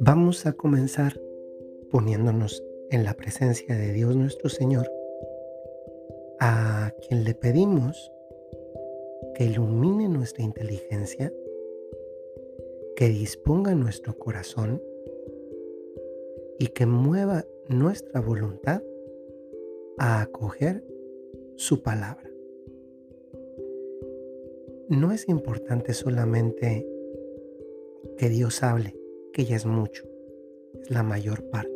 Vamos a comenzar poniéndonos en la presencia de Dios nuestro Señor, a quien le pedimos que ilumine nuestra inteligencia, que disponga nuestro corazón y que mueva nuestra voluntad a acoger su palabra. No es importante solamente que Dios hable, que ya es mucho, es la mayor parte.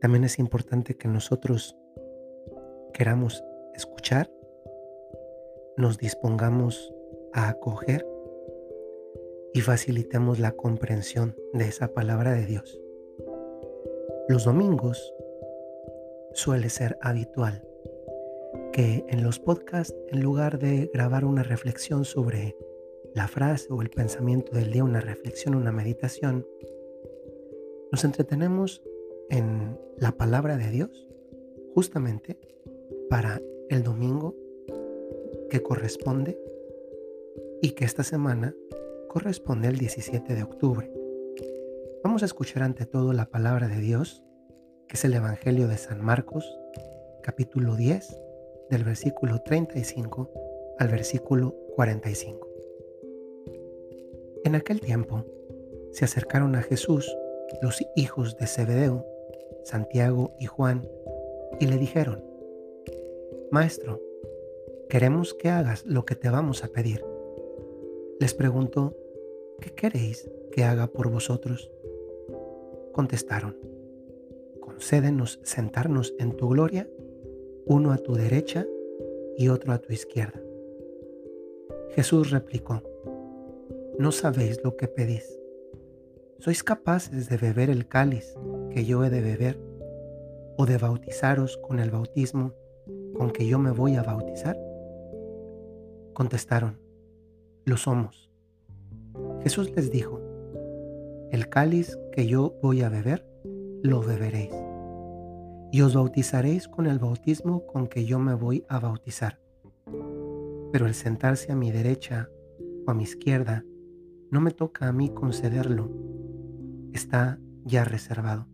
También es importante que nosotros queramos escuchar, nos dispongamos a acoger y facilitemos la comprensión de esa palabra de Dios. Los domingos suele ser habitual que en los podcasts, en lugar de grabar una reflexión sobre la frase o el pensamiento del día, una reflexión, una meditación, nos entretenemos en la palabra de Dios justamente para el domingo que corresponde y que esta semana corresponde al 17 de octubre. Vamos a escuchar ante todo la palabra de Dios, que es el Evangelio de San Marcos, capítulo 10, del versículo 35 al versículo 45. En aquel tiempo se acercaron a Jesús los hijos de Zebedeo, Santiago y Juan, y le dijeron, Maestro, queremos que hagas lo que te vamos a pedir. Les preguntó, ¿qué queréis que haga por vosotros? Contestaron, concédenos sentarnos en tu gloria, uno a tu derecha y otro a tu izquierda. Jesús replicó, no sabéis lo que pedís. ¿Sois capaces de beber el cáliz que yo he de beber o de bautizaros con el bautismo con que yo me voy a bautizar? Contestaron, lo somos. Jesús les dijo, el cáliz que yo voy a beber, lo beberéis, y os bautizaréis con el bautismo con que yo me voy a bautizar. Pero el sentarse a mi derecha o a mi izquierda no me toca a mí concederlo, está ya reservado.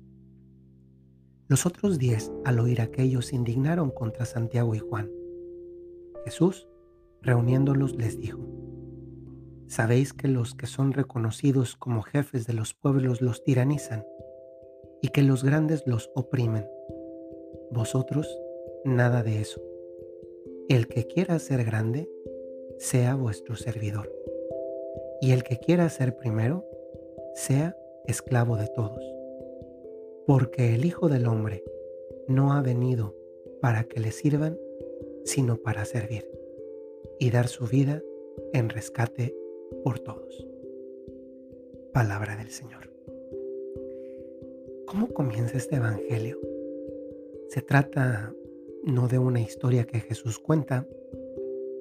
Los otros diez, al oír aquello, se indignaron contra Santiago y Juan. Jesús, reuniéndolos, les dijo, Sabéis que los que son reconocidos como jefes de los pueblos los tiranizan y que los grandes los oprimen. Vosotros, nada de eso. El que quiera ser grande, sea vuestro servidor y el que quiera ser primero, sea esclavo de todos. Porque el Hijo del Hombre no ha venido para que le sirvan, sino para servir y dar su vida en rescate por todos. Palabra del Señor. ¿Cómo comienza este Evangelio? Se trata no de una historia que Jesús cuenta,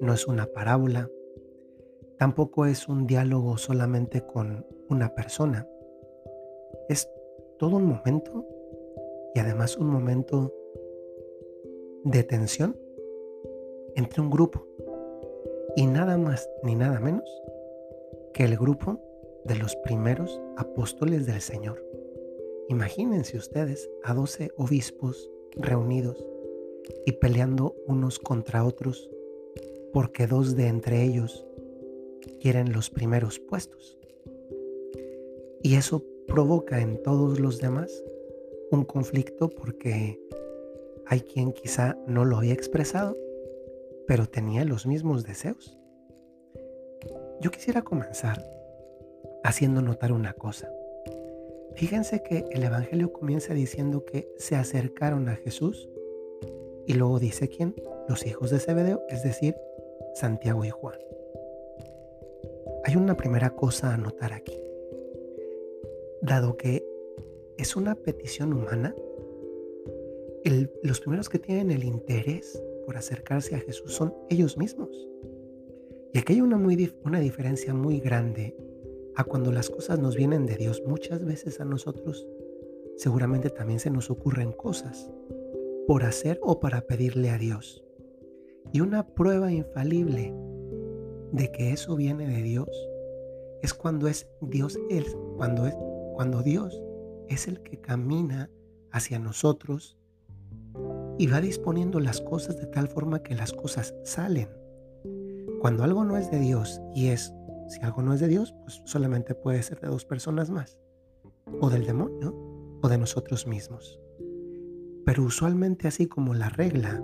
no es una parábola, Tampoco es un diálogo solamente con una persona. Es todo un momento y además un momento de tensión entre un grupo y nada más ni nada menos que el grupo de los primeros apóstoles del Señor. Imagínense ustedes a 12 obispos reunidos y peleando unos contra otros porque dos de entre ellos quieren los primeros puestos. Y eso provoca en todos los demás un conflicto porque hay quien quizá no lo había expresado, pero tenía los mismos deseos. Yo quisiera comenzar haciendo notar una cosa. Fíjense que el Evangelio comienza diciendo que se acercaron a Jesús y luego dice quién, los hijos de Zebedeo, es decir, Santiago y Juan. Hay una primera cosa a notar aquí. Dado que es una petición humana, los primeros que tienen el interés por acercarse a Jesús son ellos mismos. Y aquí hay una, muy, una diferencia muy grande a cuando las cosas nos vienen de Dios. Muchas veces a nosotros seguramente también se nos ocurren cosas por hacer o para pedirle a Dios. Y una prueba infalible de que eso viene de Dios es cuando es Dios él, cuando es cuando Dios es el que camina hacia nosotros y va disponiendo las cosas de tal forma que las cosas salen. Cuando algo no es de Dios y es, si algo no es de Dios, pues solamente puede ser de dos personas más, o del demonio o de nosotros mismos. Pero usualmente así como la regla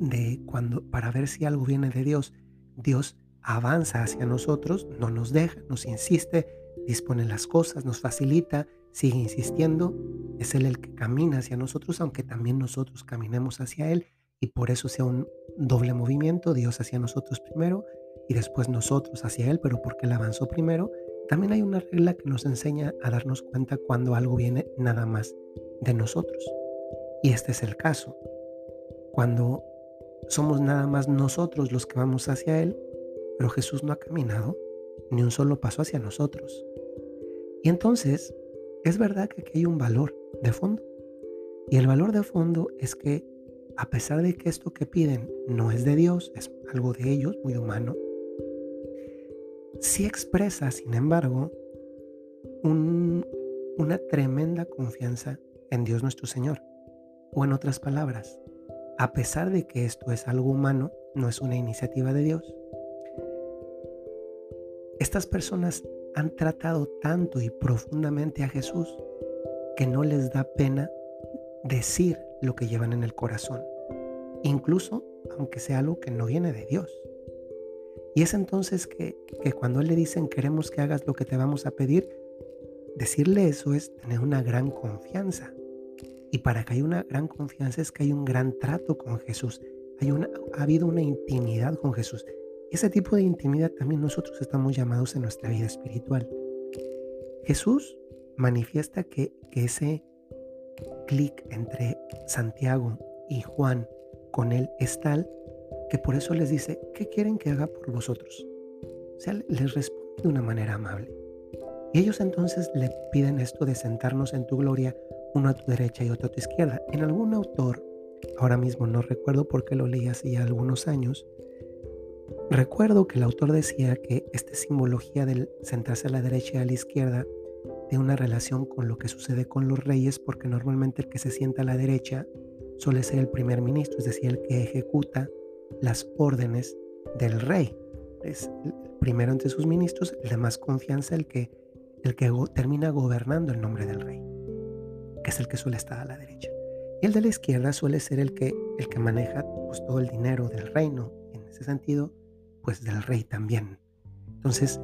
de cuando para ver si algo viene de Dios, Dios avanza hacia nosotros, no nos deja, nos insiste, dispone las cosas, nos facilita, sigue insistiendo, es Él el que camina hacia nosotros, aunque también nosotros caminemos hacia Él y por eso sea un doble movimiento, Dios hacia nosotros primero y después nosotros hacia Él, pero porque Él avanzó primero, también hay una regla que nos enseña a darnos cuenta cuando algo viene nada más de nosotros. Y este es el caso. Cuando somos nada más nosotros los que vamos hacia Él, pero Jesús no ha caminado ni un solo paso hacia nosotros. Y entonces, es verdad que aquí hay un valor de fondo. Y el valor de fondo es que a pesar de que esto que piden no es de Dios, es algo de ellos, muy humano, sí expresa, sin embargo, una tremenda confianza en Dios nuestro Señor. O en otras palabras, a pesar de que esto es algo humano, no es una iniciativa de Dios, estas personas han tratado tanto y profundamente a Jesús que no les da pena decir lo que llevan en el corazón, incluso aunque sea algo que no viene de Dios. Y es entonces que, que cuando le dicen queremos que hagas lo que te vamos a pedir, decirle eso es tener una gran confianza. Y para que haya una gran confianza es que hay un gran trato con Jesús. Hay una, ha habido una intimidad con Jesús. Ese tipo de intimidad también nosotros estamos llamados en nuestra vida espiritual. Jesús manifiesta que, ese clic entre Santiago y Juan con él es tal que por eso les dice, ¿qué quieren que haga por vosotros? O sea, les responde de una manera amable. Y ellos entonces le piden esto de sentarnos en tu gloria, uno a tu derecha y otro a tu izquierda. En algún autor, ahora mismo no recuerdo por qué lo leí hace ya algunos años, Recuerdo que el autor decía que esta simbología del sentarse a la derecha y a la izquierda tiene una relación con lo que sucede con los reyes, porque normalmente el que se sienta a la derecha suele ser el primer ministro, es decir, el que ejecuta las órdenes del rey. Es el primero entre sus ministros, el de más confianza, el que, el que termina gobernando el nombre del rey, que es el que suele estar a la derecha. Y el de la izquierda suele ser el que, el que maneja pues, todo el dinero del reino. En ese sentido, pues del rey también. Entonces,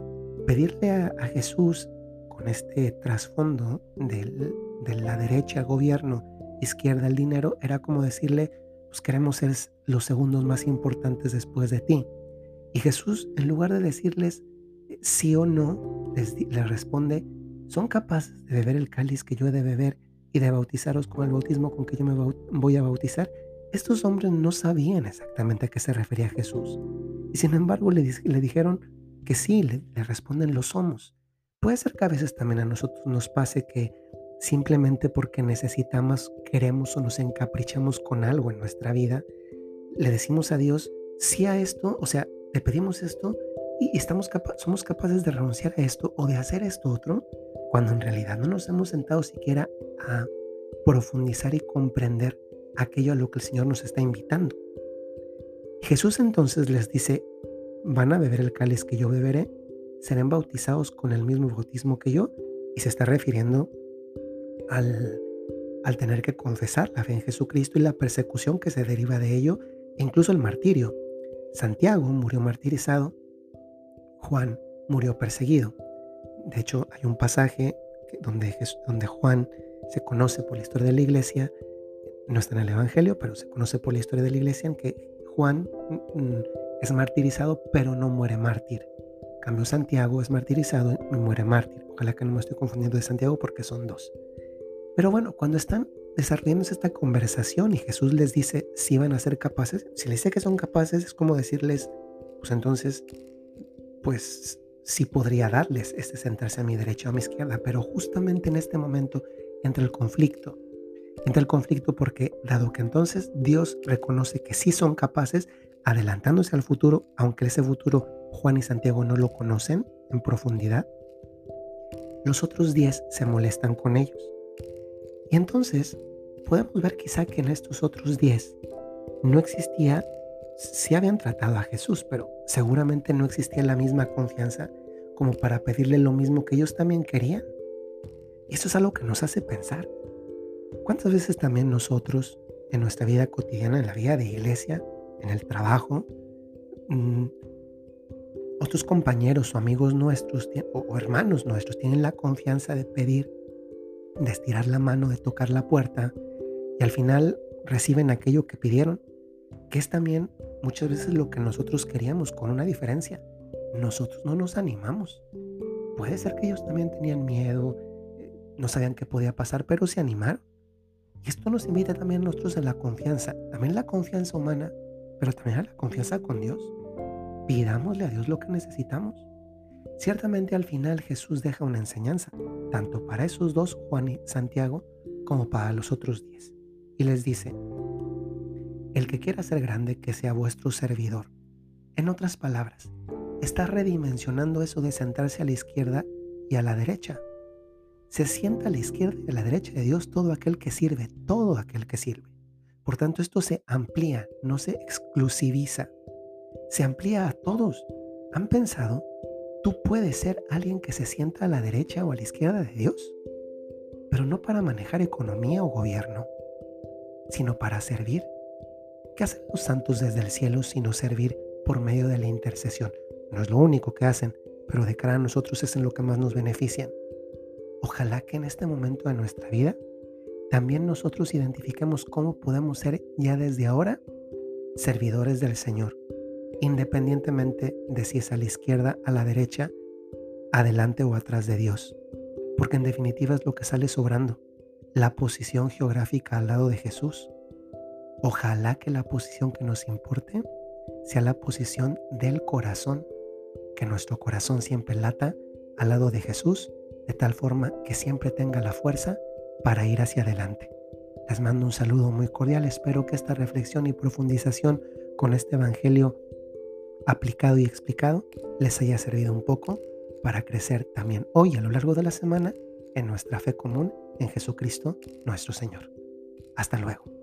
pedirle a, Jesús con este trasfondo de la derecha gobierno, izquierda el dinero, era como decirle, pues queremos ser los segundos más importantes después de ti. Y Jesús, en lugar de decirles eh, sí o no, les, les responde, ¿son capaces de beber el cáliz que yo he de beber y de bautizaros con el bautismo con que yo me voy a bautizar? Estos hombres no sabían exactamente a qué se refería Jesús. Y sin embargo le, le dijeron que sí, le, le responden lo somos. Puede ser que a veces también a nosotros nos pase que simplemente porque necesitamos, queremos o nos encaprichamos con algo en nuestra vida, le decimos a Dios sí a esto, o sea, le pedimos esto y estamos somos capaces de renunciar a esto o de hacer esto otro, cuando en realidad no nos hemos sentado siquiera a profundizar y comprender aquello a lo que el Señor nos está invitando. Jesús entonces les dice, van a beber el cáliz que yo beberé, serán bautizados con el mismo bautismo que yo, y se está refiriendo al, tener que confesar la fe en Jesucristo y la persecución que se deriva de ello, incluso el martirio. Santiago murió martirizado, Juan murió perseguido. De hecho, hay un pasaje donde, donde Juan se conoce por la historia de la iglesia, no está en el Evangelio, pero se conoce por la historia de la iglesia en que Juan mm, mm, es martirizado, pero no muere mártir. cambio, Santiago es martirizado y muere mártir. Ojalá que no me estoy confundiendo de Santiago porque son dos. Pero bueno, cuando están desarrollando esta conversación y Jesús les dice si van a ser capaces, si les dice que son capaces, es como decirles, pues entonces, pues sí podría darles este sentarse a mi derecha o a mi izquierda, pero justamente en este momento, entre el conflicto Entra el conflicto porque, dado que entonces Dios reconoce que sí son capaces, adelantándose al futuro, aunque ese futuro Juan y Santiago no lo conocen en profundidad, los otros diez se molestan con ellos. Y entonces podemos ver quizá que en estos otros diez no existía, sí habían tratado a Jesús, pero seguramente no existía la misma confianza como para pedirle lo mismo que ellos también querían. Y eso es algo que nos hace pensar. ¿Cuántas veces también nosotros en nuestra vida cotidiana, en la vida de iglesia, en el trabajo, mm, otros compañeros o amigos nuestros o hermanos nuestros tienen la confianza de pedir, de estirar la mano, de tocar la puerta y al final reciben aquello que pidieron, que es también muchas veces lo que nosotros queríamos, con una diferencia. Nosotros no nos animamos. Puede ser que ellos también tenían miedo, eh, no sabían qué podía pasar, pero se animaron. Y esto nos invita también a nosotros a la confianza, también la confianza humana, pero también a la confianza con Dios. Pidámosle a Dios lo que necesitamos. Ciertamente al final Jesús deja una enseñanza, tanto para esos dos, Juan y Santiago, como para los otros diez. Y les dice, el que quiera ser grande, que sea vuestro servidor. En otras palabras, está redimensionando eso de sentarse a la izquierda y a la derecha se sienta a la izquierda y a la derecha de Dios todo aquel que sirve, todo aquel que sirve. Por tanto, esto se amplía, no se exclusiviza, se amplía a todos. ¿Han pensado? Tú puedes ser alguien que se sienta a la derecha o a la izquierda de Dios, pero no para manejar economía o gobierno, sino para servir. ¿Qué hacen los santos desde el cielo sino servir por medio de la intercesión? No es lo único que hacen, pero de cara a nosotros es en lo que más nos benefician. Ojalá que en este momento de nuestra vida también nosotros identifiquemos cómo podemos ser ya desde ahora servidores del Señor, independientemente de si es a la izquierda, a la derecha, adelante o atrás de Dios. Porque en definitiva es lo que sale sobrando, la posición geográfica al lado de Jesús. Ojalá que la posición que nos importe sea la posición del corazón, que nuestro corazón siempre lata al lado de Jesús de tal forma que siempre tenga la fuerza para ir hacia adelante. Les mando un saludo muy cordial, espero que esta reflexión y profundización con este Evangelio aplicado y explicado les haya servido un poco para crecer también hoy a lo largo de la semana en nuestra fe común en Jesucristo nuestro Señor. Hasta luego.